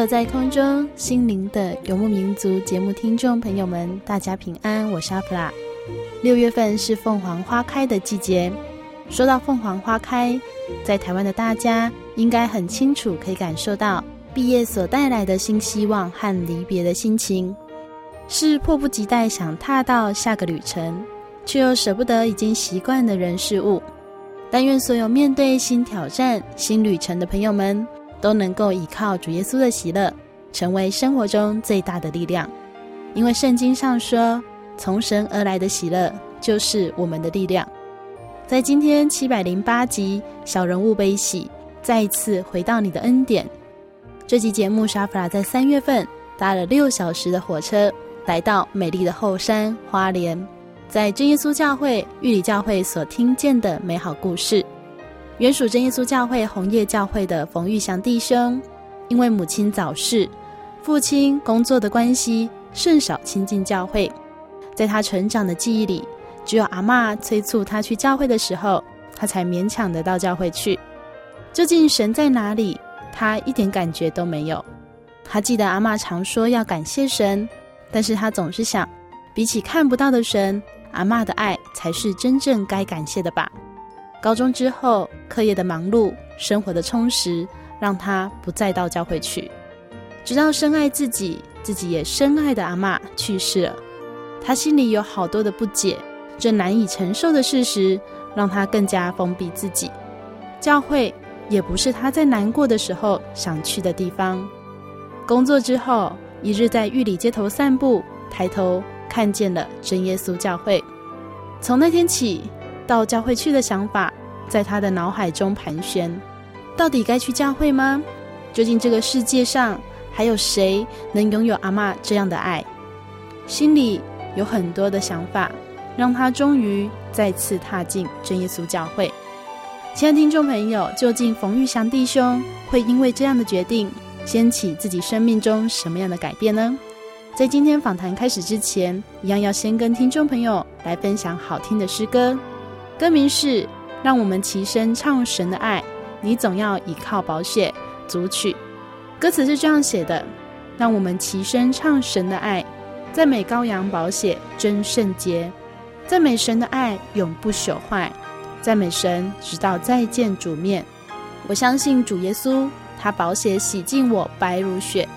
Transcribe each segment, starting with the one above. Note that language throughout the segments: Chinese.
坐在空中，心灵的游牧民族节目听众朋友们，大家平安，我是阿普拉。六月份是凤凰花开的季节。说到凤凰花开，在台湾的大家应该很清楚，可以感受到毕业所带来的新希望和离别的心情，是迫不及待想踏到下个旅程，却又舍不得已经习惯的人事物。但愿所有面对新挑战、新旅程的朋友们，都能够依靠主耶稣的喜乐，成为生活中最大的力量。因为圣经上说，从神而来的喜乐就是我们的力量。在今天七百零八集《小人物悲喜》，再一次回到你的恩典。这集节目，沙弗拉在三月份搭了六小时的火车，来到美丽的后山花莲，在真耶稣教会玉里教会所听见的美好故事。原属真耶稣教会红叶教会的冯玉祥弟兄，因为母亲早逝，父亲工作的关系，甚少亲近教会。在他成长的记忆里，只有阿嬷催促他去教会的时候，他才勉强的到教会去。究竟神在哪里？他一点感觉都没有。他记得阿嬷常说要感谢神，但是他总是想，比起看不到的神，阿嬷的爱才是真正该感谢的吧。高中之后，课业的忙碌，生活的充实，让他不再到教会去。直到深爱自己，自己也深爱的阿嬷去世了，他心里有好多的不解，这难以承受的事实，让他更加封闭自己。教会也不是他在难过的时候想去的地方。工作之后，一日在玉里街头散步，抬头看见了真耶稣教会。从那天起，到教会去的想法，在他的脑海中盘旋：到底该去教会吗？究竟这个世界上还有谁能拥有阿嬷这样的爱？心里有很多的想法，让他终于再次踏进真耶稣教会。亲爱的听众朋友，究竟冯玉祥弟兄会因为这样的决定，掀起自己生命中什么样的改变呢？在今天访谈开始之前，一样要先跟听众朋友来分享好听的诗歌。歌名是《让我们齐声唱神的爱》，你总要倚靠宝血。组曲歌词是这样写的：让我们齐声唱神的爱，赞美羔羊宝血真圣洁，赞美神的爱永不朽坏，赞美神直到再见主面。我相信主耶稣，他宝血洗净我白如雪。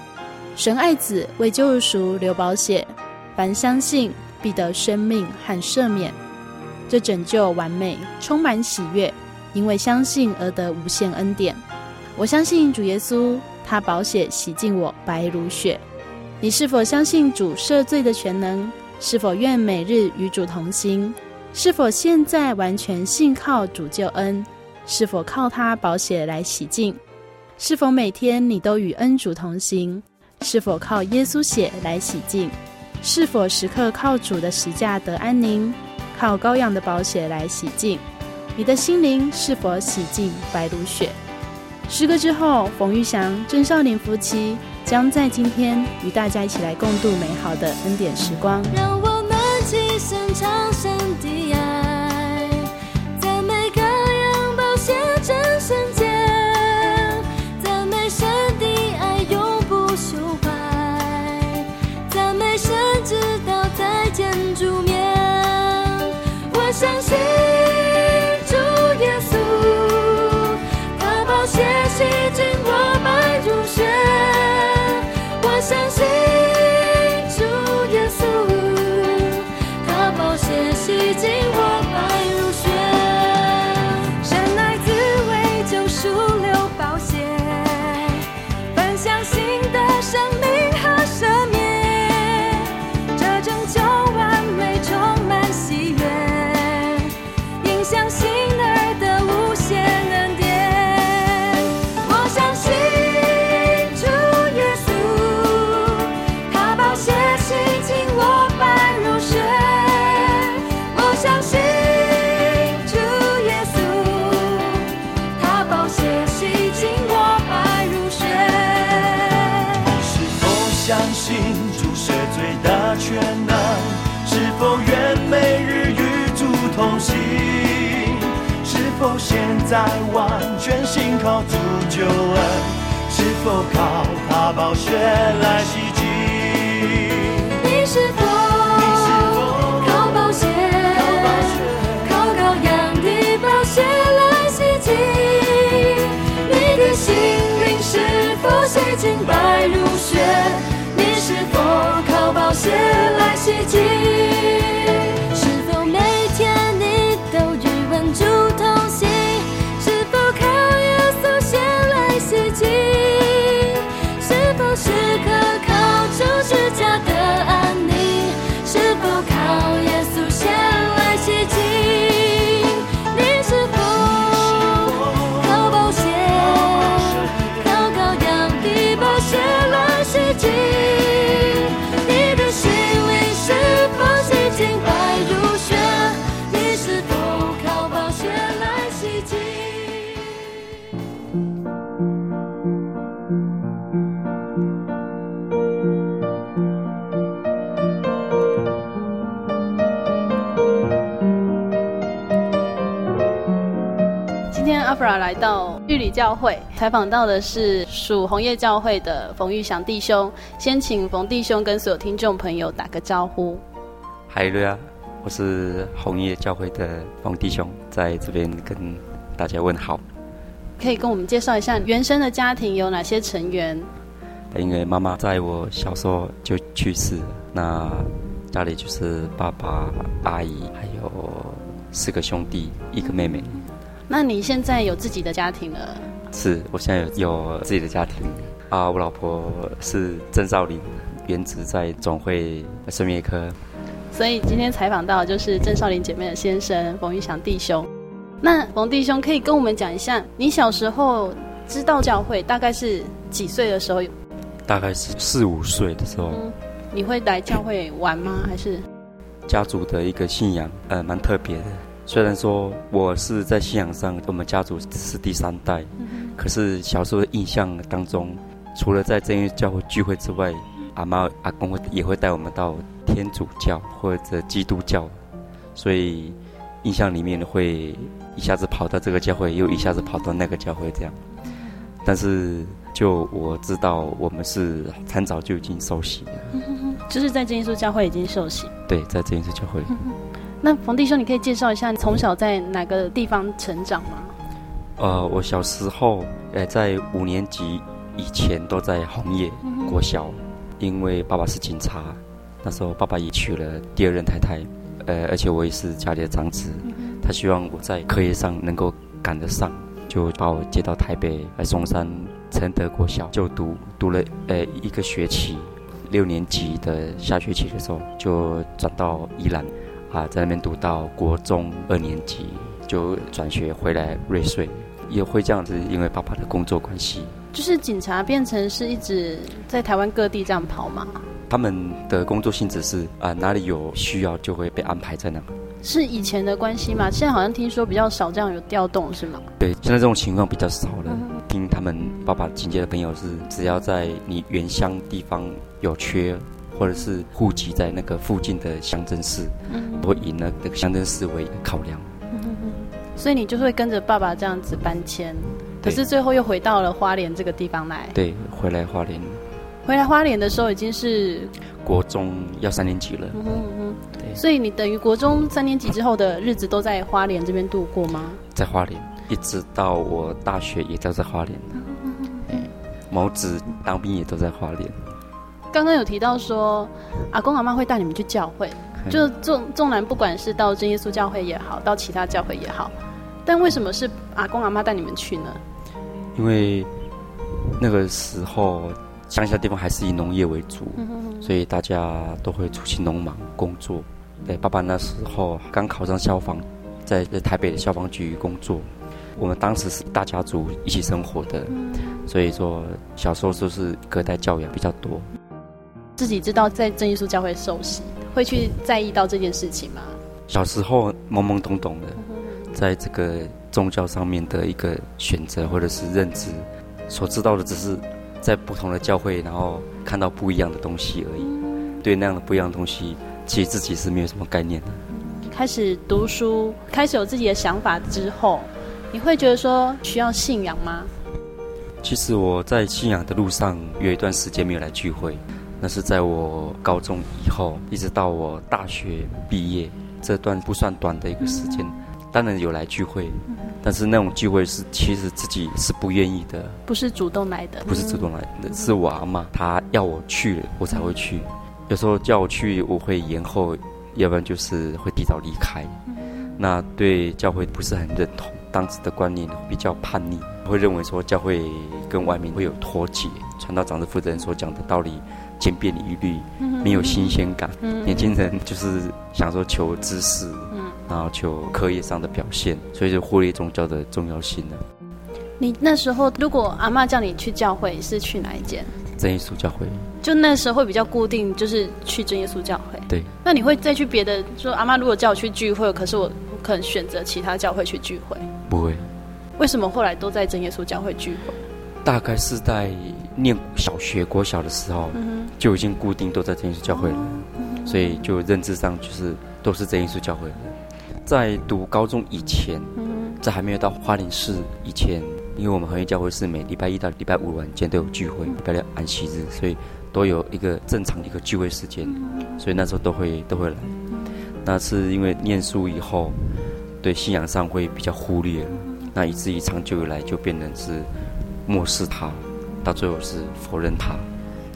神爱子为救赎流宝血，凡相信必得生命和赦免。这拯救完美，充满喜悦，因为相信而得无限恩典。我相信主耶稣，他宝血洗净我白如雪。你是否相信主赦罪的全能？是否愿每日与主同行？是否现在完全信靠主救恩？是否靠他宝血来洗净？是否每天你都与恩主同行？是否靠耶稣血来洗净？是否时刻靠主的十架得安宁？靠羔羊的宝血来洗净，你的心灵是否洗净白如雪？诗歌之后，冯玉祥、郑少年夫妻将在今天与大家一起来共度美好的恩典时光。让我们齐声唱神的爱，我在完全信靠主救恩，是否靠他宝血来洗净？你是否靠宝血？靠羔羊的宝血来洗净？你的心灵是否洗净白如雪？你是否靠宝血来洗净？教会采访到的是属红叶教会的冯玉祥弟兄，先请冯弟兄跟所有听众朋友打个招呼。嗨，瑞啊，我是红叶教会的冯弟兄，在这边跟大家问好。可以跟我们介绍一下原生的家庭有哪些成员？因为妈妈在我小时候就去世了，那家里就是爸爸、阿姨，还有四个兄弟，一个妹妹。那你现在有自己的家庭了？是，我现在有有自己的家庭啊。我老婆是郑少林，原职在总会生命科。所以今天采访到就是郑少林姐妹的先生冯玉祥弟兄。那冯弟兄可以跟我们讲一下，你小时候知道教会大概是几岁的时候？大概是四五岁的时候。嗯，你会来教会玩吗？还是家族的一个信仰？呃，蛮特别的。虽然说我是在信仰上，我们家族是第三代，可是小时候的印象当中，除了在正月教会聚会之外，阿妈阿公会也会带我们到天主教或者基督教，所以印象里面会一下子跑到这个教会，又一下子跑到那个教会这样。但是就我知道，我们是很早就已经受洗了，就是在真耶稣教会已经受洗。对，在真耶稣教会。那冯弟兄，你可以介绍一下你从小在哪个地方成长吗？呃，我小时候，呃，在五年级以前都在红叶国小，嗯，因为爸爸是警察，那时候爸爸也娶了第二任太太，呃，而且我也是家里的长子，嗯，他希望我在课业上能够赶得上，就把我接到台北来松山承德国小就读，读了呃一个学期，六年级的下学期的时候就转到宜兰。啊，在那边读到国中二年级，就转学回来瑞穗，也会这样子，因为爸爸的工作关系。就是警察变成是一直在台湾各地这样跑嘛？他们的工作性质是啊，哪里有需要就会被安排在那。是以前的关系吗？现在好像听说比较少这样有调动，是吗？对，现在这种情况比较少了。嗯听他们爸爸亲戚的朋友是，只要在你原乡地方有缺，或者是户籍在那个附近的乡镇市，嗯，会以那个乡镇市为考量。所以你就会跟着爸爸这样子搬迁，可是最后又回到了花莲这个地方来。对，回来花莲。回来花莲的时候已经是国中要三年级了。嗯哼嗯哼。对。所以你等于国中三年级之后的日子都在花莲这边度过吗？在花莲。一直到我大学也都在花莲，嗯，毛子当兵也都在花莲。刚刚有提到说，阿公阿妈会带你们去教会，就纵纵然不管是到真耶稣教会也好，到其他教会也好，但为什么是阿公阿妈带你们去呢？因为那个时候乡下地方还是以农业为主，所以大家都会出去农忙工作。对，爸爸那时候刚考上消防，在在台北的消防局工作。我们当时是大家族一起生活的，所以说小时候就是隔代教养比较多。自己知道在正耶稣教会受洗，会去在意到这件事情吗？小时候懵懵懂懂的，在这个宗教上面的一个选择或者是认知，所知道的只是在不同的教会，然后看到不一样的东西而已。对那样的不一样的东西，其实自己是没有什么概念的。开始读书，开始有自己的想法之后。你会觉得说需要信仰吗？其实我在信仰的路上有一段时间没有来聚会，那是在我高中以后，一直到我大学毕业这段不算短的一个时间，当然有来聚会，但是那种聚会是其实自己是不愿意的，不是主动来的，不是主动来的，是我阿妈她要我去了，我才会去。有时候叫我去，我会延后，要不然就是会提早离开。那对教会不是很认同。当时的观念比较叛逆，会认为说教会跟外面会有脱节。传道长的负责人所讲的道理千篇一律，没有新鲜感。年轻人就是想说求知识，然后求课业上的表现，所以就忽略宗教的重要性了。你那时候如果阿妈叫你去教会，是去哪一间？真耶稣教会。就那时候会比较固定，就是去真耶稣教会。对。那你会再去别的？说阿妈如果叫我去聚会，可是我可能选择其他教会去聚会。不会，为什么后来都在真耶稣教会聚会？大概是在念小学、国小的时候，嗯、就已经固定都在真耶稣教会了，嗯、所以就认知上就是都是真耶稣教会的。在读高中以前，嗯、在还没有到花莲市以前，因为我们恒业教会是每礼拜一到礼拜五晚间都有聚会，礼拜六安息日，所以都有一个正常的一个聚会时间，所以那时候都会都会来。那是因为念书以后。对信仰上会比较忽略，那以至于长久以来就变成是漠视他，到最后是否认他。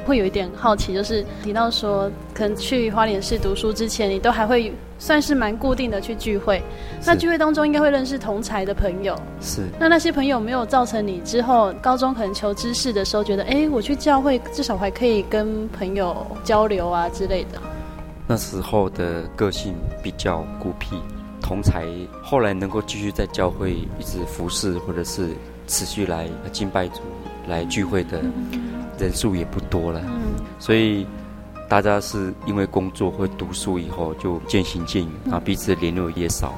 会有一点好奇，就是提到说，可能去花莲市读书之前，你都还会算是蛮固定的去聚会。那聚会当中应该会认识同才的朋友。是。那那些朋友没有造成你之后高中可能求知识的时候，觉得哎，我去教会至少还可以跟朋友交流啊之类的。那时候的个性比较孤僻。同才后来能够继续在教会一直服侍，或者是持续来敬拜主、来聚会的人数也不多了。所以大家是因为工作或读书以后就渐行渐远，啊，彼此联络也少。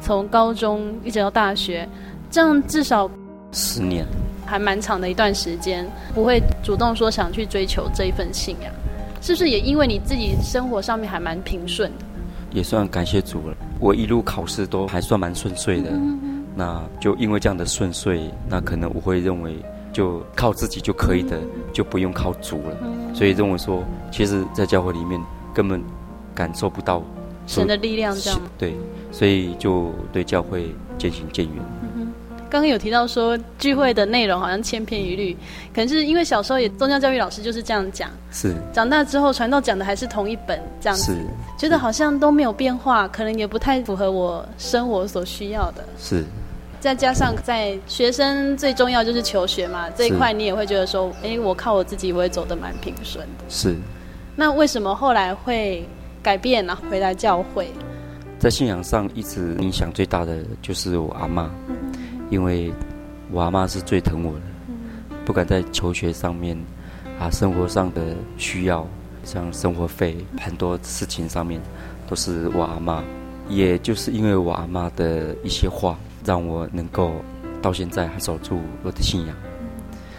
从高中一直到大学，这样至少十年，还蛮长的一段时间，不会主动说想去追求这一份信仰，是不是也因为你自己生活上面还蛮平顺的？也算感谢主了。我一路考试都还算蛮顺遂的，那就因为这样的顺遂，那可能我会认为就靠自己就可以的，就不用靠主了。所以认为说，其实，在教会里面根本感受不到神的力量，这样对，所以就对教会渐行渐远。刚刚有提到说聚会的内容好像千篇一律，可能是因为小时候也宗教教育老师就是这样讲，是长大之后传道讲的还是同一本这样子，是觉得好像都没有变化，可能也不太符合我生活所需要的。是，再加上在学生最重要就是求学嘛，这一块你也会觉得说，哎，我靠我自己我也走得蛮平顺的。是，那为什么后来会改变呢？回来教会，在信仰上一直影响最大的就是我阿妈。因为我阿妈是最疼我的，不管在求学上面，啊，生活上的需要，像生活费很多事情上面，都是我阿妈。也就是因为我阿妈的一些话，让我能够到现在还守住我的信仰。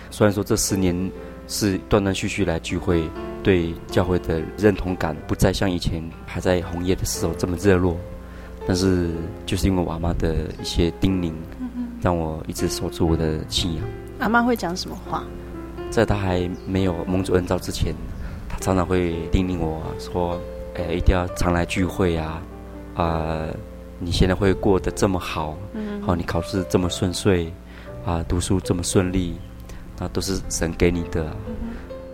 虽然说这十年是断断续续来聚会，对教会的认同感不再像以前还在红叶的时候这么热络，但是就是因为我阿妈的一些叮咛，让我一直守住我的信仰。阿妈会讲什么话？在她还没有蒙主恩召之前，她常常会叮咛我说：“哎，一定要常来聚会啊！啊、呃，你现在会过得这么好，好，你考试这么顺遂，啊、呃，读书这么顺利。”那都是神给你的，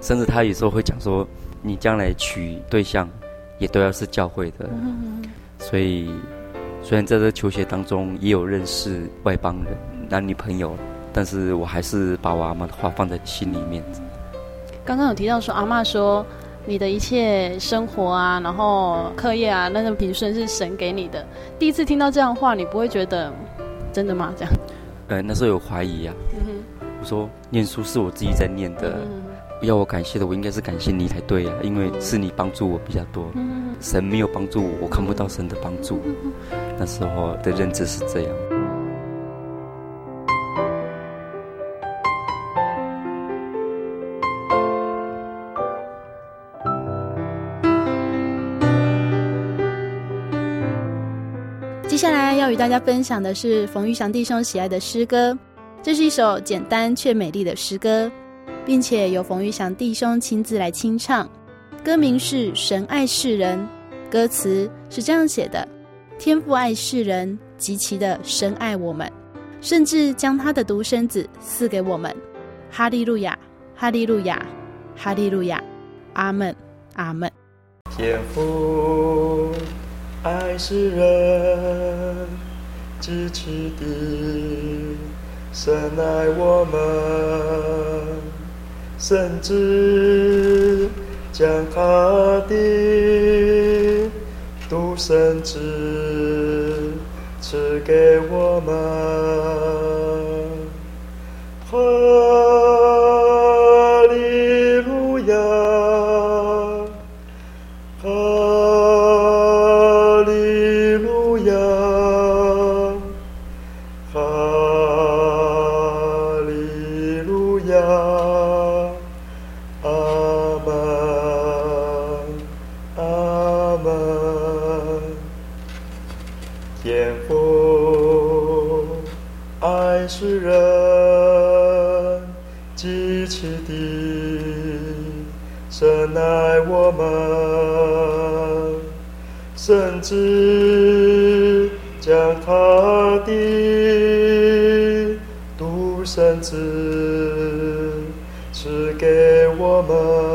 甚至他有时候会讲说，你将来娶对象，也都要是教会的。所以，虽然在这求学当中也有认识外邦人、男女朋友，但是我还是把我阿妈的话放在心里面。刚刚有提到说，阿妈说你的一切生活啊，然后课业啊，那个平顺是神给你的。第一次听到这样的话，你不会觉得真的吗？这样？呃，那时候有怀疑呀啊。说念书是我自己在念的，要我感谢的，我应该是感谢你才对呀，因为是你帮助我比较多，神没有帮助我，我看不到神的帮助。那时候的认知是这样。与大家分享的是冯玉祥弟兄喜爱的诗歌。这是一首简单却美丽的诗歌，并且由冯玉祥弟兄亲自来清唱。歌名是《神爱世人》，歌词是这样写的：天父爱世人，极其的深爱我们，甚至将他的独生子赐给我们。哈利路亚，哈利路亚，哈利路亚，阿门，阿门。天父爱是人，支持的。深爱我们，甚至将他的独生子赐给我们。只将他的独生子赐给我们。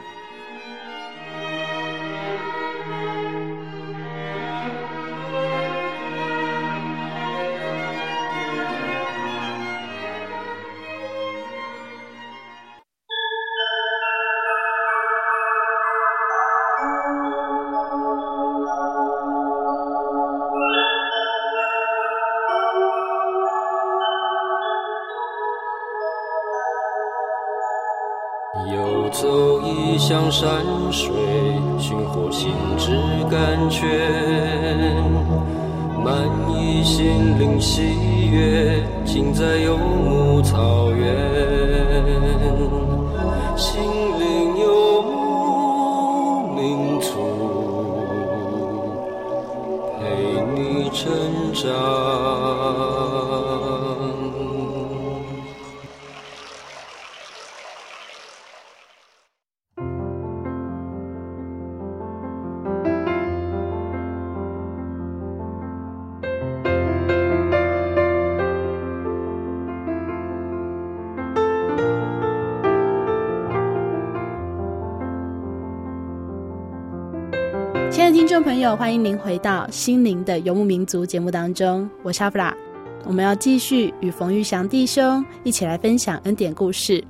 友，欢迎您回到《心灵的游牧民族》节目当中，我是阿弗拉。我们要继续与冯玉祥弟兄一起来分享恩典故事。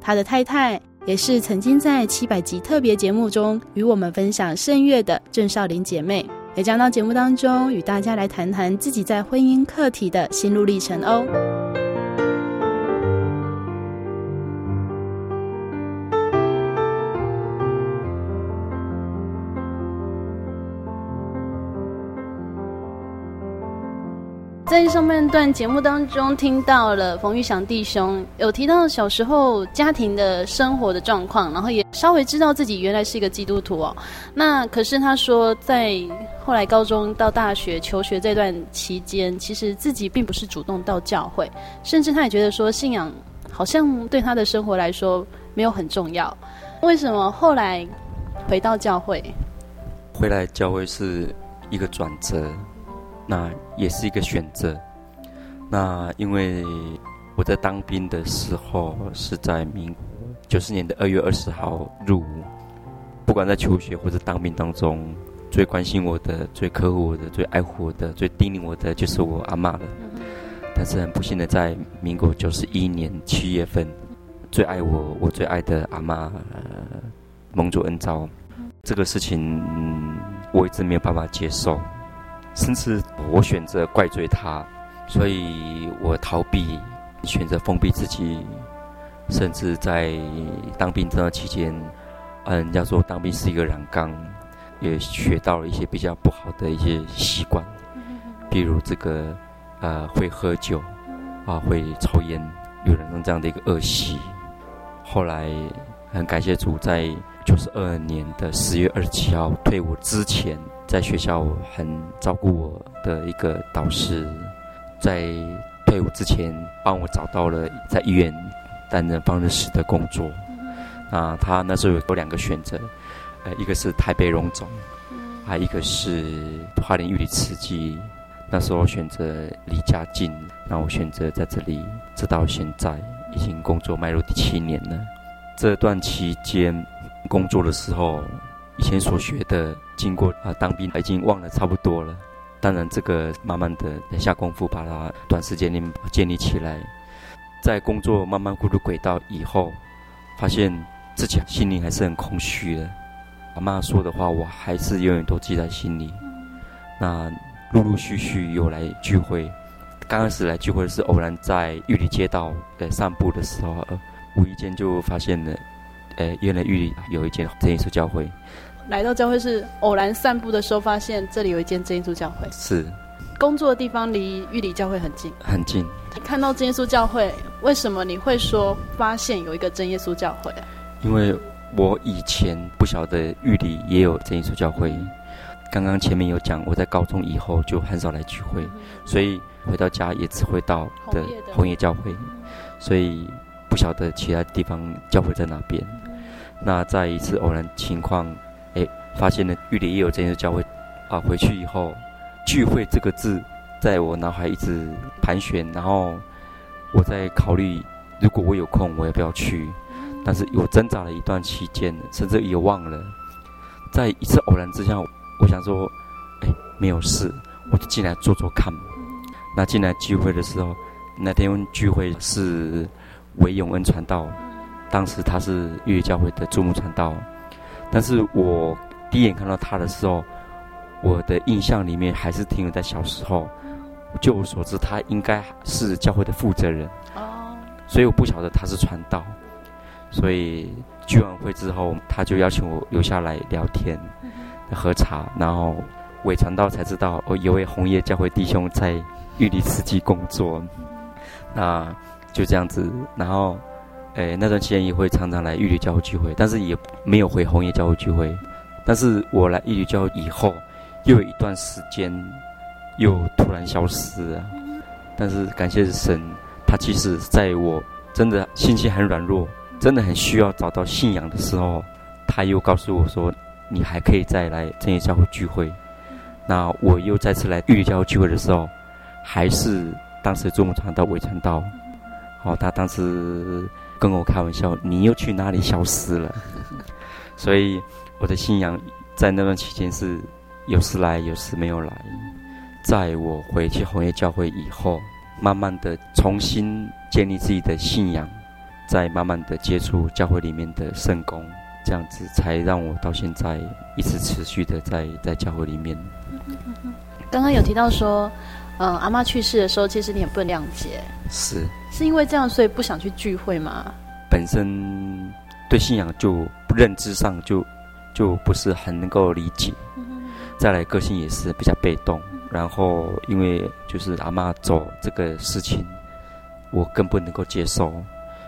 他的太太也是曾经在七百集特别节目中与我们分享圣乐的郑少玲姐妹，也将到节目当中与大家来谈谈自己在婚姻课题的心路历程哦。在上半段节目当中，听到了冯玉祥弟兄有提到小时候家庭的生活的状况，然后也稍微知道自己原来是一个基督徒哦。那可是他说，在后来高中到大学求学这段期间，其实自己并不是主动到教会，甚至他也觉得说信仰好像对他的生活来说没有很重要。为什么后来回到教会？回来教会是一个转折。那也是一个选择。那因为我在当兵的时候是在民国九四年的二月二十号入伍，不管在求学或者当兵当中，最关心我的、最呵护我的、最爱护我的、最叮咛我的，就是我阿妈了。但是很不幸的，在民国九十一年七月份，最爱我、我最爱的阿嬷蒙主恩召，这个事情我一直没有办法接受。甚至我选择怪罪他，所以我逃避，选择封闭自己，甚至在当兵这段期间，嗯，人家说当兵是一个染缸，也学到了一些比较不好的一些习惯，比如这个呃会喝酒，啊会抽烟，有人这样的一个恶习。后来很感谢主，在九十二年的十月二十七号退伍之前。在学校很照顾我的一个导师，在退伍之前帮我找到了在医院担任放射师的工作。啊，他那时候有有两个选择，呃，一个是台北荣总，还一个是花莲玉里慈济。那时候我选择离家近，那我选择在这里，直到现在已经工作迈入第七年了。这段期间工作的时候。以前所学的，经过啊当兵，已经忘了差不多了。当然，这个慢慢的下功夫，把它短时间内建立起来。在工作慢慢步入轨道以后，发现自己心里还是很空虚的。阿妈说的话，我还是永远都记在心里。那陆陆续续有来聚会，刚开始来聚会是偶然在玉里街道呃散步的时候，无意间就发现了。呃，原来玉里有一间真耶稣教会。来到教会是偶然散步的时候，发现这里有一间真耶稣教会。是。工作的地方离玉里教会很近。很近。看到真耶稣教会，为什么你会说发现有一个真耶稣教会？因为我以前不晓得玉里也有真耶稣教会。刚刚前面有讲，我在高中以后就很少来聚会，所以回到家也只会到的红叶教会，所以不晓得其他地方教会在哪边。那在一次偶然情况，哎，发现了玉里也有这样的教会，啊，回去以后，聚会这个字在我脑海一直盘旋，然后我在考虑如果我有空，我要不要去？但是我挣扎了一段期间，甚至也忘了。在一次偶然之下，我想说，哎，没有事，我就进来坐坐看。那进来聚会的时候，那天聚会是韦永恩传道，当时他是粤语教会的驻牧传道。但是我第一眼看到他的时候，我的印象里面还是停留在小时候。据我所知，他应该是教会的负责人。所以我不晓得他是传道。所以聚完会之后，他就邀请我留下来聊天、喝茶。然后伪传道才知道，哦，有位红叶教会弟兄在玉里慈济工作。那就这样子。然后，诶，那段期间也会常常来玉里教会聚会，但是也没有回红叶教会聚会。但是我来玉里教会以后，又有一段时间又突然消失了。但是感谢神，他其实在我真的心情很软弱。真的很需要找到信仰的时候，他又告诉我说：“你还可以再来真耶教会聚会。”那我又再次来玉里教会聚会的时候，还是当时中午传道韦传道，哦，他当时跟我开玩笑：“你又去哪里消失了？” 所以我的信仰在那段期间是有时来，有时没有来。在我回去红叶教会以后，慢慢的重新建立自己的信仰。再慢慢的接触教会里面的圣工，这样子才让我到现在一直持续的在在教会里面。刚刚有提到说，嗯，阿妈去世的时候，其实你也不能谅解，是是因为这样，所以不想去聚会吗？本身对信仰就认知上就就不是很能够理解，再来个性也是比较被动，然后因为就是阿妈走这个事情，我更不能够接受。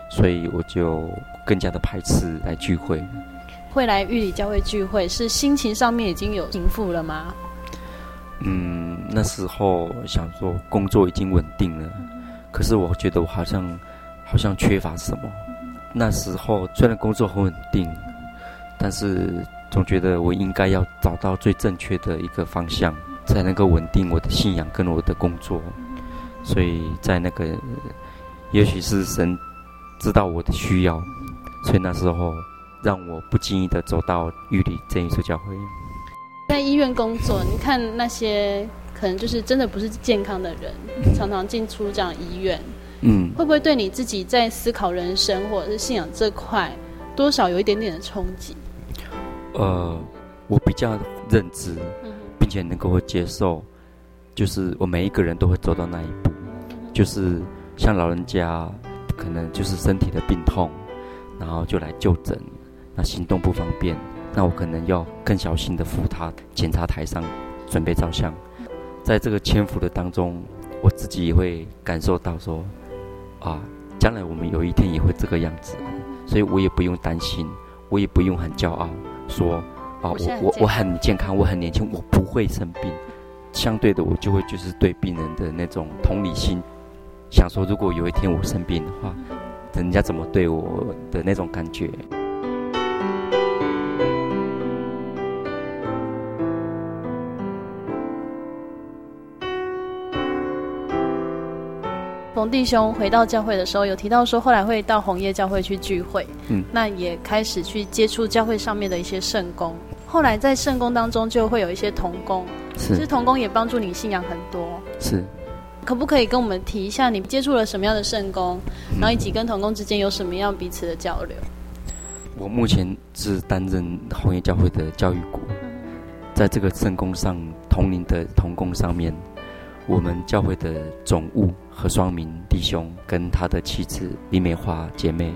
所以我就更加的排斥来聚会。会来玉里教会聚会，是心情上面已经有平复了吗？嗯，那时候想说工作已经稳定了，可是我觉得我好像好像缺乏什么。那时候虽然工作很稳定，但是总觉得我应该要找到最正确的一个方向，才能够稳定我的信仰跟我的工作。所以在那个，也许是神。知道我的需要，所以那时候让我不经意的走到玉里真耶稣教会。在医院工作，你看那些可能就是真的不是健康的人，常常进出这样医院，嗯，会不会对你自己在思考人生或者是信仰这块，多少有一点点的冲击？呃，我比较认知，并且能够接受，就是我每一个人都会走到那一步，就是像老人家。可能就是身体的病痛，然后就来就诊，那行动不方便，那我可能要更小心的扶他检查台上，准备照相。在这个牵扶的当中，我自己也会感受到说，啊，将来我们有一天也会这个样子，所以我也不用担心，我也不用很骄傲说，啊，我我我很健康，我很年轻，我不会生病。相对的，我就会就是对病人的那种同理心。想说，如果有一天我生病的话，人家怎么对我的那种感觉？冯弟兄回到教会的时候，有提到说，后来会到红叶教会去聚会，嗯，那也开始去接触教会上面的一些圣工。后来在圣工当中，就会有一些童工，是，其实童工也帮助你信仰很多，是。可不可以跟我们提一下，你接触了什么样的圣工，然后以及跟童工之间有什么样彼此的交流？我目前是担任红叶教会的教育股，在这个圣工上，同龄的童工上面，我们教会的总务何双明弟兄跟他的妻子李美华姐妹，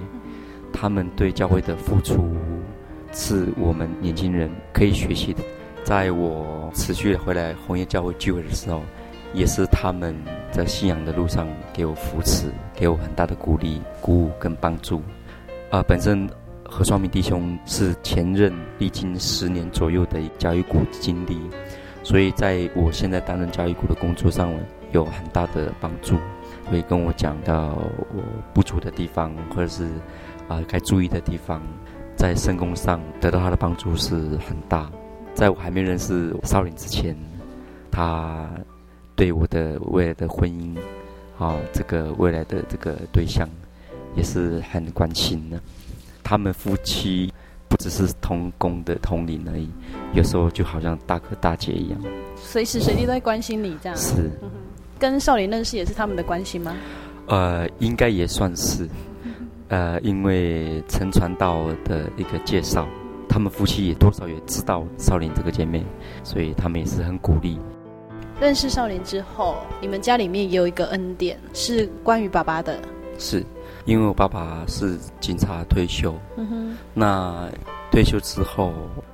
他们对教会的付出是我们年轻人可以学习的。在我持续回来红叶教会聚会的时候。也是他们在信仰的路上给我扶持，给我很大的鼓励、鼓舞跟帮助。啊、本身何双明弟兄是前任历经十年左右的教育股经历，所以在我现在担任教育股的工作上有很大的帮助，会跟我讲到我不足的地方，或者是啊、呃、该注意的地方，在圣工上得到他的帮助是很大。在我还没认识少林之前，他。对我的未来的婚姻，啊，这个未来的这个对象，也是很关心的。他们夫妻不只是同工的同龄而已，有时候就好像大哥大姐一样，随时随地都在关心你这样。是，嗯、跟少林认识也是他们的关系吗？呃，应该也算是，呃，因为陈传道的一个介绍，他们夫妻也多少也知道少林这个姐妹，所以他们也是很鼓励。认识少林之后，你们家里面也有一个恩典，是关于爸爸的。是，因为我爸爸是警察退休，嗯哼，那退休之后，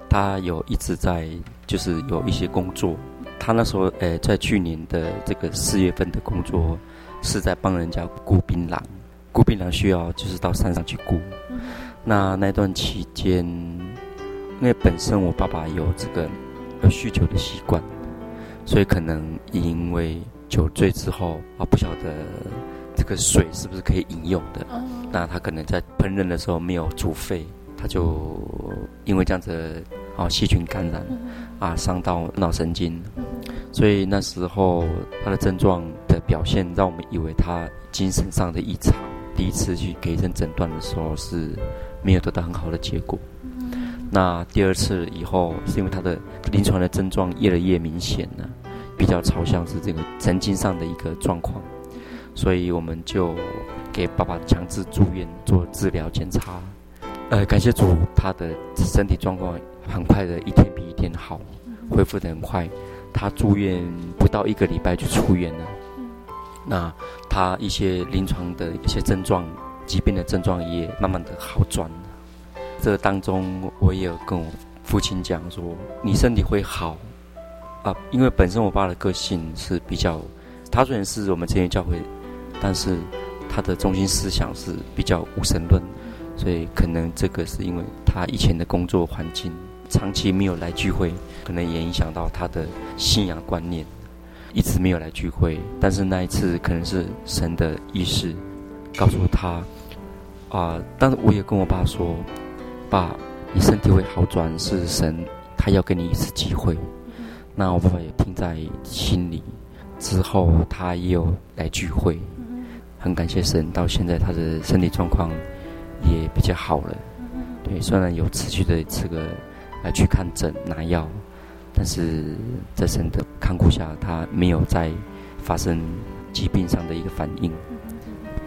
他有一直在就是有一些工作，他那时候呃，在去年的这个四月份的工作。是在帮人家雇槟榔，雇槟榔需要就是到山上去雇。嗯、那那段期间，因为本身我爸爸有这个有酗酒的习惯，所以可能因为酒醉之后啊，不晓得这个水是不是可以饮用的。嗯、那他可能在烹饪的时候没有煮沸，他就因为这样子啊细菌感染，嗯、啊伤到脑神经。所以那时候他的症状的表现，让我们以为他精神上的异常。第一次去给医生诊断的时候是没有得到很好的结果。那第二次以后，是因为他的临床的症状越来越明显了，比较朝向是这个神经上的一个状况，所以我们就给爸爸强制住院做治疗检查。呃，感谢主，他的身体状况很快的一天比一天好，恢复的很快。他住院不到一个礼拜就出院了，那他一些临床的一些症状、疾病的症状也慢慢的好转了。这当中，我也有跟我父亲讲说：“你身体会好啊，因为本身我爸的个性是比较，他虽然是我们这边教会，但是他的中心思想是比较无神论，所以可能这个是因为他以前的工作环境。”长期没有来聚会，可能也影响到他的信仰观念，一直没有来聚会。但是那一次可能是神的意识告诉他，啊、但是我也跟我爸说，爸，你身体会好转，是神他要给你一次机会。那我爸爸也听在心里，之后他也有来聚会，很感谢神，到现在他的身体状况也比较好了。对，虽然有持续的这个。来去看诊拿药，但是在神的看顾下，他没有再发生疾病上的一个反应。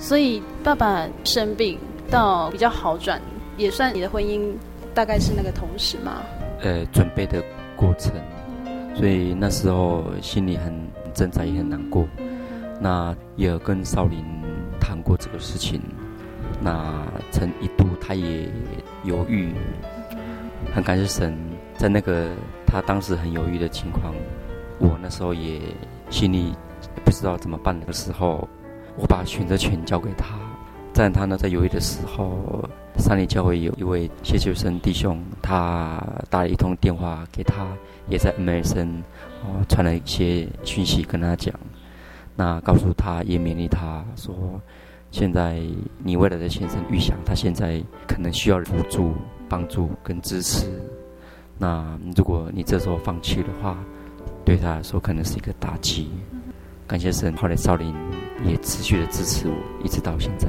所以爸爸生病到比较好转，也算你的婚姻大概是那个同时吗？呃，准备的过程，所以那时候心里很挣扎，也很难过。那也跟少林谈过这个事情，那曾一度他也犹豫。很感谢神，在那个他当时很犹豫的情况，我那时候也心里不知道怎么办的时候，我把选择权交给他。在他呢在犹豫的时候，三里教会有一位谢秋生弟兄，他打了一通电话给他，也在 MSN 哦传了一些讯息跟他讲，那告诉他也勉励他说，现在你未来的先生预想，他现在可能需要辅助。帮助跟支持，那如果你这时候放弃的话，对他来说可能是一个打击。感谢神，后来少林也持续的支持我，一直到现在。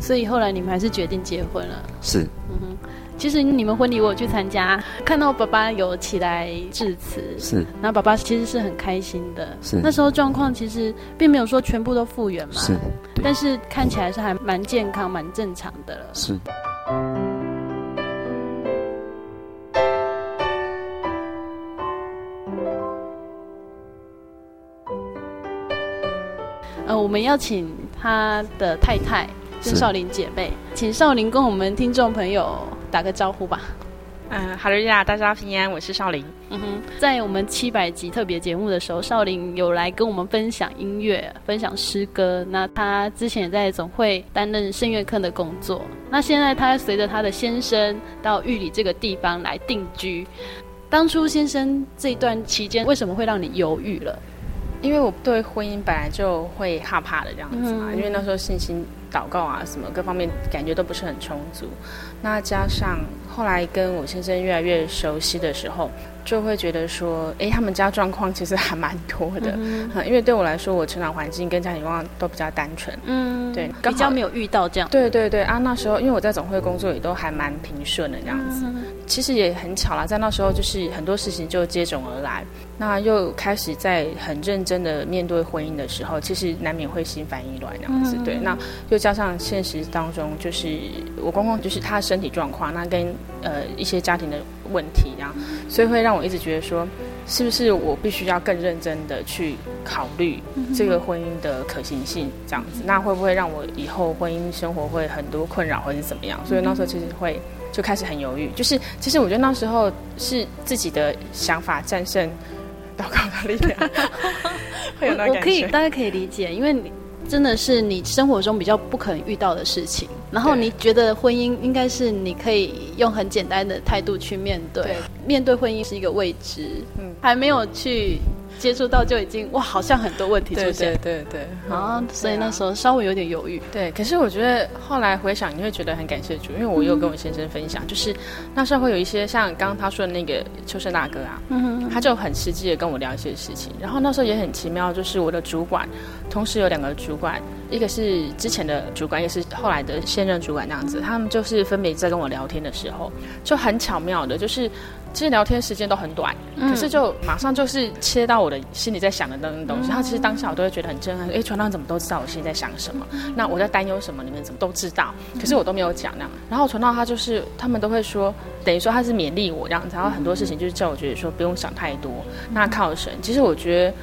所以后来你们还是决定结婚了。是。嗯哼。其实你们婚礼我有去参加，看到爸爸有起来致辞。是。然后爸爸其实是很开心的。是。那时候状况其实并没有说全部都复原嘛。是。但是看起来是还蛮健康、蛮正常的了。是。呃，我们要请他的太太郑少林姐妹，请少林跟我们听众朋友打个招呼吧。嗯，哈喽呀，大家平安，我是少林。嗯哼，在我们七百集特别节目的时候，少林有来跟我们分享音乐、分享诗歌。那他之前也在总会担任声乐课的工作。那现在他随着他的先生到玉里这个地方来定居。当初先生这段期间，为什么会让你犹豫了？因为我对婚姻本来就会害怕的这样子嘛，嗯、因为那时候信心祷告啊什么各方面感觉都不是很充足。那加上后来跟我先生越来越熟悉的时候，就会觉得说，哎，他们家状况其实还蛮多的。嗯，因为对我来说，我成长环境跟家庭状况都比较单纯。嗯，对，比较没有遇到这样。对对对啊，那时候因为我在总会工作也都还蛮平顺的这样子。嗯，其实也很巧啦，在那时候就是很多事情就接踵而来。那又开始在很认真的面对婚姻的时候，其实难免会心烦意乱这样子。对，那又加上现实当中，就是我公公就是他身体状况，那跟呃一些家庭的问题，这样，所以会让我一直觉得说，是不是我必须要更认真的去考虑这个婚姻的可行性这样子？那会不会让我以后婚姻生活会很多困扰，或者是怎么样？所以那时候其实会就开始很犹豫。就是其实我觉得那时候是自己的想法战胜。祷告的力量，会有那感觉。我可以大家可以理解，因为你真的是你生活中比较不可能遇到的事情，然后你觉得婚姻应该是你可以用很简单的态度去面对，对，面对婚姻是一个未知，嗯，还没有去。接触到就已经哇，好像很多问题出现，对对对对，啊，所以那时候稍微有点犹豫。对，可是我觉得后来回想，你会觉得很感谢主，因为我有跟我先生分享，嗯、就是那时候会有一些像刚刚他说的那个秋生大哥啊，嗯、他就很实际的跟我聊一些事情。然后那时候也很奇妙，就是我的主管同时有两个主管，一个是之前的主管，也是后来的现任主管那样子，他们就是分别在跟我聊天的时候，就很巧妙的，就是。其实聊天时间都很短，嗯，可是就马上就是切到我的心里在想的那种东西。他、嗯、其实当下我都会觉得很震撼，哎，船长怎么都知道我心里在想什么？那我在担忧什么？你们怎么都知道？可是我都没有讲那样。然后传道他就是他们都会说，等于说他是勉励我这样子，然后很多事情就是叫我觉得说不用想太多，那靠神。其实我觉得。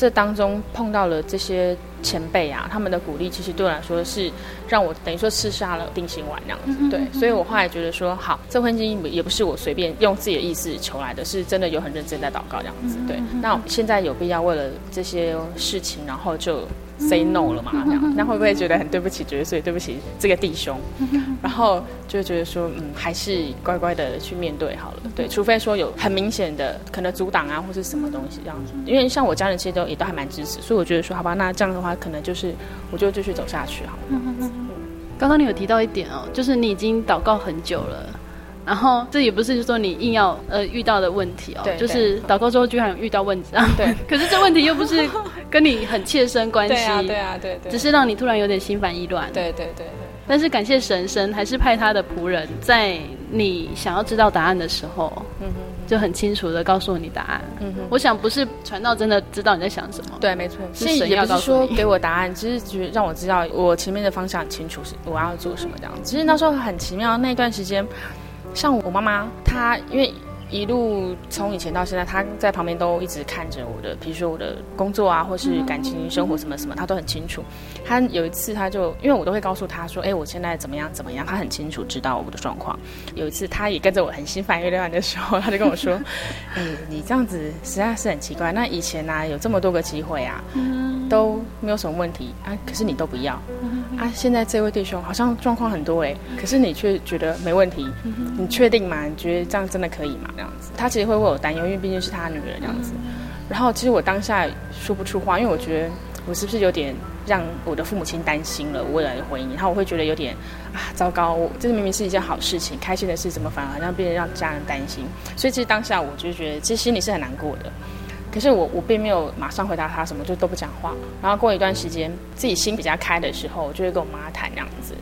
这当中碰到了这些前辈啊，他们的鼓励其实对我来说是让我等于说吃下了定心丸那样子，嗯、对，所以我后来觉得说，好，这婚姻也不是我随便用自己的意思求来的，是真的有很认真在祷告这样子，对。那现在有必要为了这些事情，然后就。Say no 了嘛？这样，那会不会觉得很对不起？角色所以对不起这个弟兄，然后就觉得说，嗯，还是乖乖的去面对好了。对，除非说有很明显的可能阻挡啊，或是什么东西这样子。因为像我家人其实都也都还蛮支持，所以我觉得说，好吧，那这样的话，可能就是我就继续走下去好了。刚刚你有提到一点哦，就是你已经祷告很久了。然后这也不是说你硬要呃遇到的问题哦，就是祷告之后居然有遇到问题啊。对，可是这问题又不是 跟你很切身关系。对啊，对啊，对对。只是让你突然有点心烦意乱。对对对对。但是感谢神，神还是派他的仆人，在你想要知道答案的时候，嗯哼，就很清楚的告诉你答案。嗯哼。我想不是传道真的知道你在想什么。对，没错。是神要告诉你。说给我答案，只是就是让我知道我前面的方向很清楚，是我要做什么这样。其实那时候很奇妙，那段时间。像我妈妈，她因为一路从以前到现在，她在旁边都一直看着我的，比如说我的工作啊，或是感情生活什么什么，她都很清楚。她有一次，她就因为我都会告诉她说：“哎，我现在怎么样怎么样。”她很清楚知道我的状况。有一次，她也跟着我很心烦意乱的时候，她就跟我说：“哎，你这样子实在是很奇怪。那以前呢、啊，有这么多个机会啊，都没有什么问题啊，可是你都不要啊。现在这位弟兄好像状况很多哎，可是你却觉得没问题。”你确定吗？你觉得这样真的可以吗？这样子，他其实会为我担忧，因为毕竟是他女儿这样子。然后，其实我当下说不出话，因为我觉得我是不是有点让我的父母亲担心了我未来的婚姻？然后我会觉得有点啊，糟糕，我这明明是一件好事情，开心的事，怎么反而好像变得让家人担心？所以，其实当下我就觉得，其实心里是很难过的。可是我我并没有马上回答他什么，就都不讲话。然后过一段时间，自己心比较开的时候，我就会跟我妈谈这样子。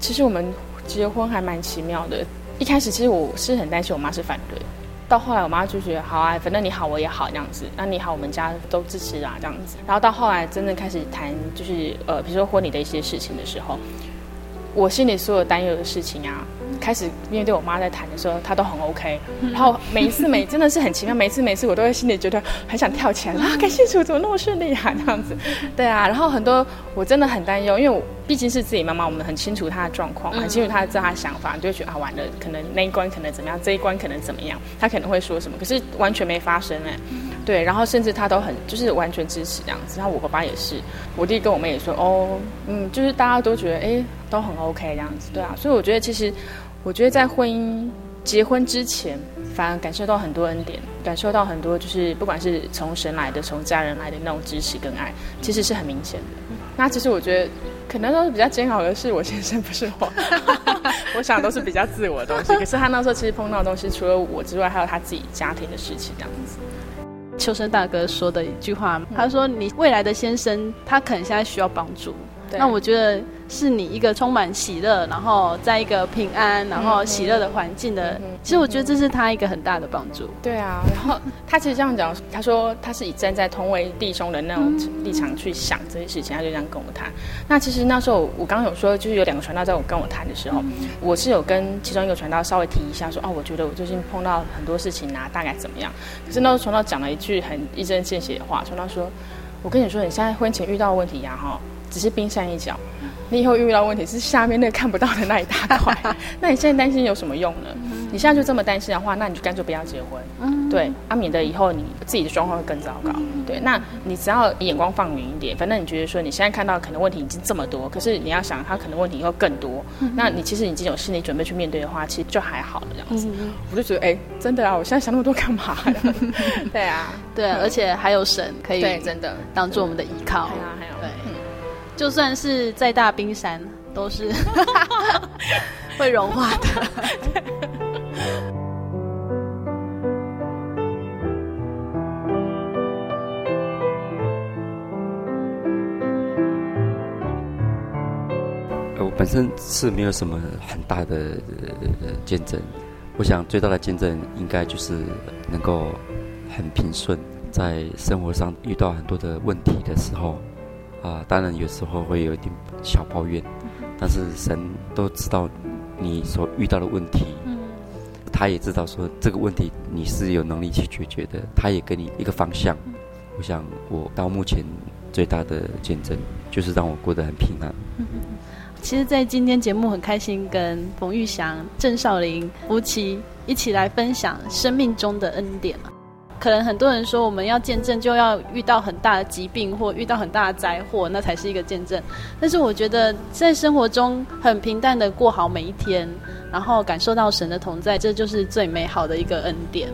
其实我们结婚还蛮奇妙的。一开始其实我是很担心，我妈是反对。到后来我妈就觉得好啊，反正你好我也好这样子，那你好我们家都支持啊这样子。然后到后来真正开始谈，就是呃比如说婚礼的一些事情的时候，我心里所有担忧的事情啊，开始面对我妈在谈的时候，她都很 OK。然后每一次每真的是很奇妙，每次每次我都会心里觉得很想跳起来啊，感谢主怎么那么顺利啊这样子。对啊，然后很多我真的很担忧，因为我。毕竟是自己妈妈，我们很清楚她的状况，很清楚她知道她的想法，你就会觉得啊，完了，可能那一关可能怎么样，这一关可能怎么样，她可能会说什么，可是完全没发生哎，对，然后甚至她都很就是完全支持这样子，然后我爸爸也是，我弟跟我妹也说哦，嗯，就是大家都觉得哎都很 OK 这样子，对啊，所以我觉得其实我觉得在婚姻结婚之前，反而感受到很多恩典，感受到很多就是不管是从神来的，从家人来的那种支持跟爱，其实是很明显的。那其实我觉得。可能都是比较煎熬的是我先生，不是我。我想都是比较自我的东西，可是他那时候其实碰到的东西，除了我之外，还有他自己家庭的事情这样子。秋生大哥说的一句话，他说：“你未来的先生，他可能现在需要帮助。”那我觉得是你一个充满喜乐，然后在一个平安，然后喜乐的环境的。其实我觉得这是他一个很大的帮助。对啊，然后他其实这样讲，他说他是以站在同为弟兄的那种立场去想这些事情，他就这样跟我谈。那其实那时候我刚刚有说，就是有两个传道在我跟我谈的时候，我是有跟其中一个传道稍微提一下说，哦，我觉得我最近碰到很多事情啊，大概怎么样？可是那时候传道讲了一句很一针见血的话，传道说，我跟你说，你现在婚前遇到的问题呀，哈。只是冰山一角，你以后遇到问题是下面那个看不到的那一大块。那你现在担心有什么用呢？你现在就这么担心的话，那你就干脆不要结婚。对，啊，免得以后你自己的状况会更糟糕。对，那你只要眼光放远一点，反正你觉得说你现在看到可能问题已经这么多，可是你要想他可能问题以后更多，那你其实已经有心理准备去面对的话，其实就还好了这样子。我就觉得，哎，真的啊，我现在想那么多干嘛？对啊，对，而且还有神可以真的当做我们的依靠。对。就算是再大冰山，都是 会融化的。我本身是没有什么很大的见证，我想最大的见证应该就是能够很平顺，在生活上遇到很多的问题的时候。啊，当然有时候会有一点小抱怨，但是神都知道你所遇到的问题，嗯，他也知道说这个问题你是有能力去解决的，他也给你一个方向。我想我到目前最大的见证就是让我过得很平安。其实，在今天节目很开心跟冯玉祥、郑少林夫妻一起来分享生命中的恩典。可能很多人说，我们要见证就要遇到很大的疾病或遇到很大的灾祸，那才是一个见证。但是我觉得在生活中很平淡的过好每一天，然后感受到神的同在，这就是最美好的一个恩典。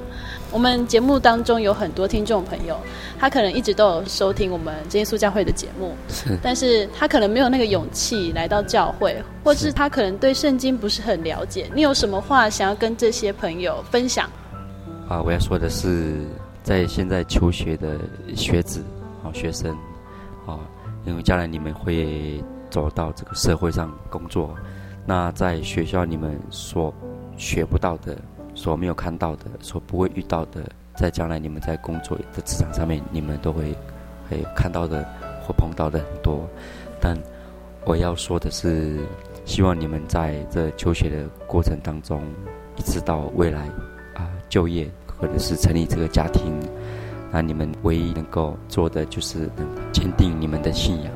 我们节目当中有很多听众朋友，他可能一直都有收听我们真耶稣教会的节目，是，但是他可能没有那个勇气来到教会，或是他可能对圣经不是很了解。你有什么话想要跟这些朋友分享？啊，我要说的是，在现在求学的学子啊，学生啊，因为将来你们会走到这个社会上工作，那在学校你们所学不到的、所没有看到的、所不会遇到的，在将来你们在工作的职场上面，你们都会会看到的或碰到的很多。但我要说的是，希望你们在这求学的过程当中，一直到未来。就业，或者是成立这个家庭，那你们唯一能够做的就是坚定你们的信仰。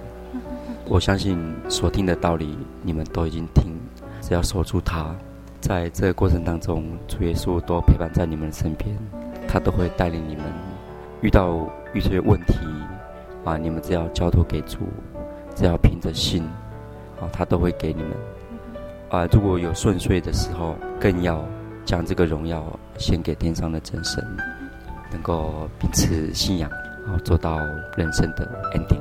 我相信所听的道理，你们都已经听，只要守住它，在这个过程当中，主耶稣都陪伴在你们身边，他都会带领你们。遇到遇些问题啊，你们只要交托给主，只要凭着信，啊，他都会给你们。啊，如果有顺遂的时候，更要。将这个荣耀献给天上的真神，能够彼此信仰，然后做到人生的 ending。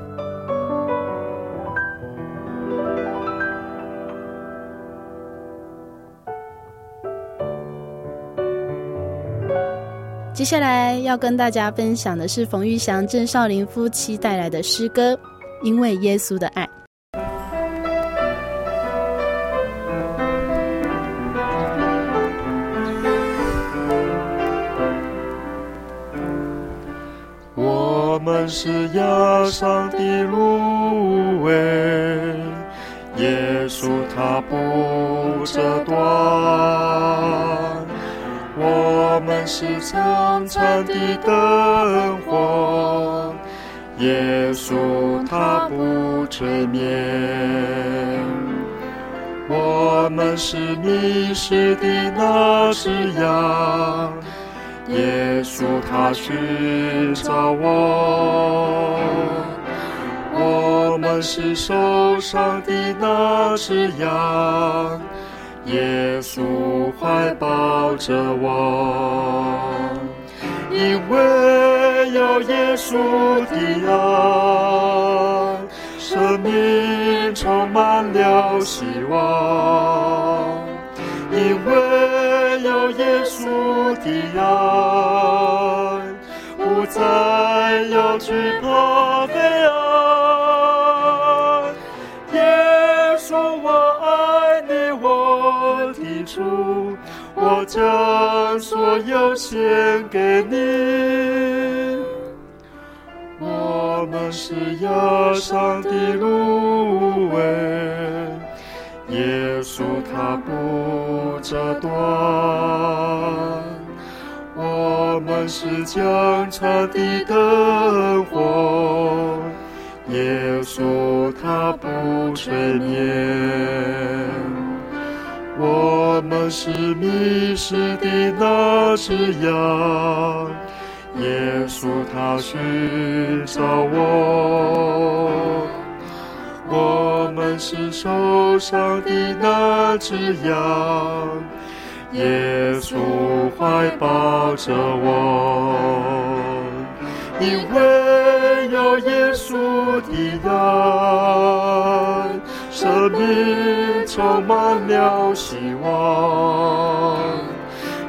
接下来要跟大家分享的是冯玉祥、郑少林夫妻带来的诗歌《因为耶稣的爱》。是压上的芦苇，耶稣他不折断。我们是灿灿的灯火，耶稣他不吹灭。我们是迷失的那只羊。耶稣他寻找我，我们是受伤的那只羊，耶稣怀抱着我，因为有耶稣的爱，生命充满了希望，因为耶稣的爱，不再要惧怕黑暗。耶稣，我爱你，我的主，我将所有献给你。我们是压上的芦苇，耶稣他不折断。我们是将残的灯火，耶稣他不吹灭。我们是迷失的那只羊。耶稣他寻找我，我们是受伤的那只羊，耶稣怀抱着我，因为有耶稣的爱，生命充满了希望，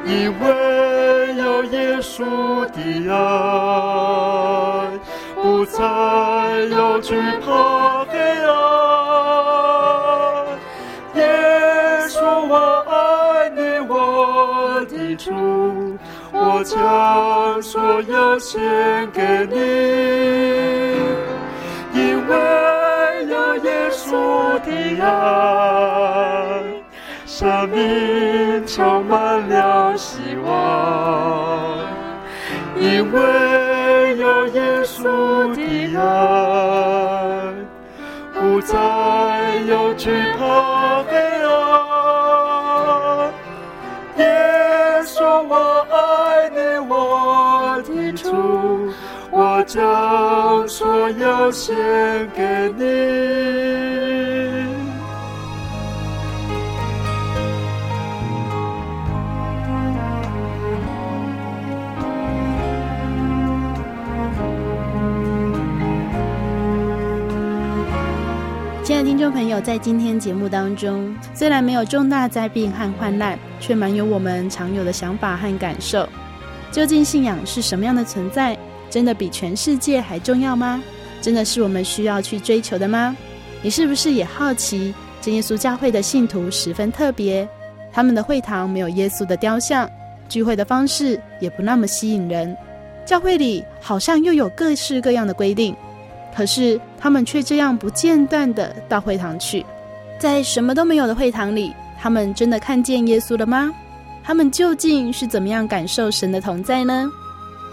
因为有耶稣的爱，不再要惧怕黑暗。耶稣，我爱你，我的主，我将所有献给你，因为有耶稣的爱，生命充满了希望。因为有耶稣主的爱，不再有惧怕黑暗。耶稣，我爱你，我的主，我将所有献给你。众朋友，在今天节目当中，虽然没有重大灾病和患难，却满有我们常有的想法和感受。究竟信仰是什么样的存在？真的比全世界还重要吗？真的是我们需要去追求的吗？你是不是也好奇？真耶稣教会的信徒十分特别，他们的会堂没有耶稣的雕像，聚会的方式也不那么吸引人，教会里好像又有各式各样的规定。可是他们却这样不间断地到会堂去，在什么都没有的会堂里，他们真的看见耶稣了吗？他们究竟是怎么样感受神的同在呢？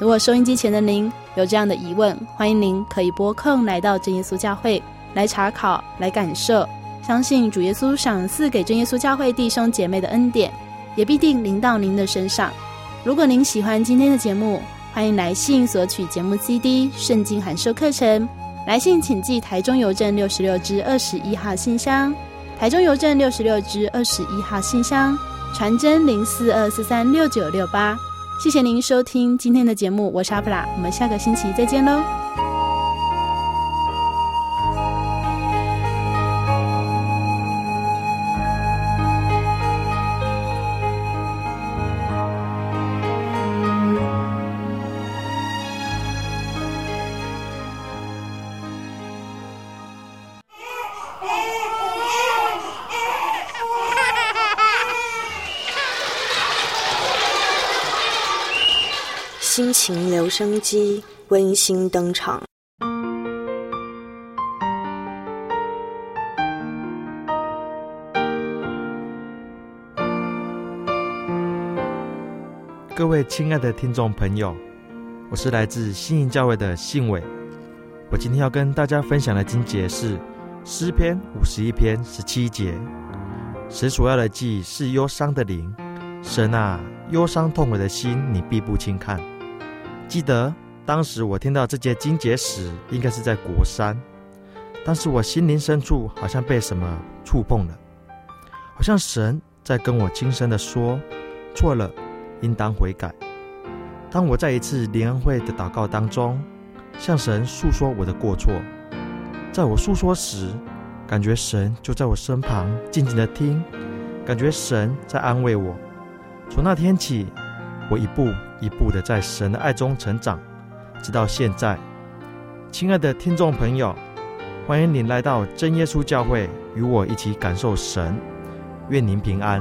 如果收音机前的您有这样的疑问，欢迎您可以拨空来到真耶稣教会来查考、来感受。相信主耶稣赏赐给真耶稣教会弟兄姐妹的恩典，也必定临到您的身上。如果您喜欢今天的节目，欢迎来信索取节目 CD、圣经函授课程。来信请寄台中邮政六十六支二十一号信箱，台中邮政六十六支二十一号信箱，传真零四二四三六九六八。谢谢您收听今天的节目，我是阿布拉，我们下个星期再见喽。生机温馨登场。各位亲爱的听众朋友，我是来自新营教会的信伟。我今天要跟大家分享的经节是诗篇五十一篇十七节：神所要的祭是忧伤的灵，神啊，忧伤痛悔的心，你必不轻看。记得当时我听到这节经节时，应该是在国山，但是我心灵深处好像被什么触碰了，好像神在跟我轻声的说：“错了，应当悔改。”当我在一次联欢会的祷告当中，向神诉说我的过错，在我诉说时，感觉神就在我身旁静静的听，感觉神在安慰我。从那天起，我一步一步的在神的爱中成长，直到现在。亲爱的听众朋友，欢迎您来到真耶稣教会，与我一起感受神。愿您平安。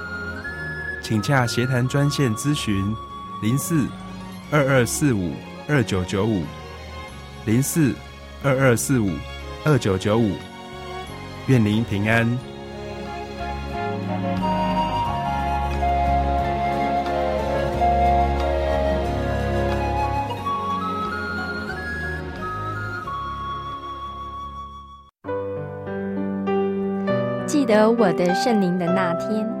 请洽协谈专线咨询：零四二二四五二九九五，零四二二四五二九九五。愿您平安。记得我的圣灵的那天。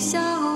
笑。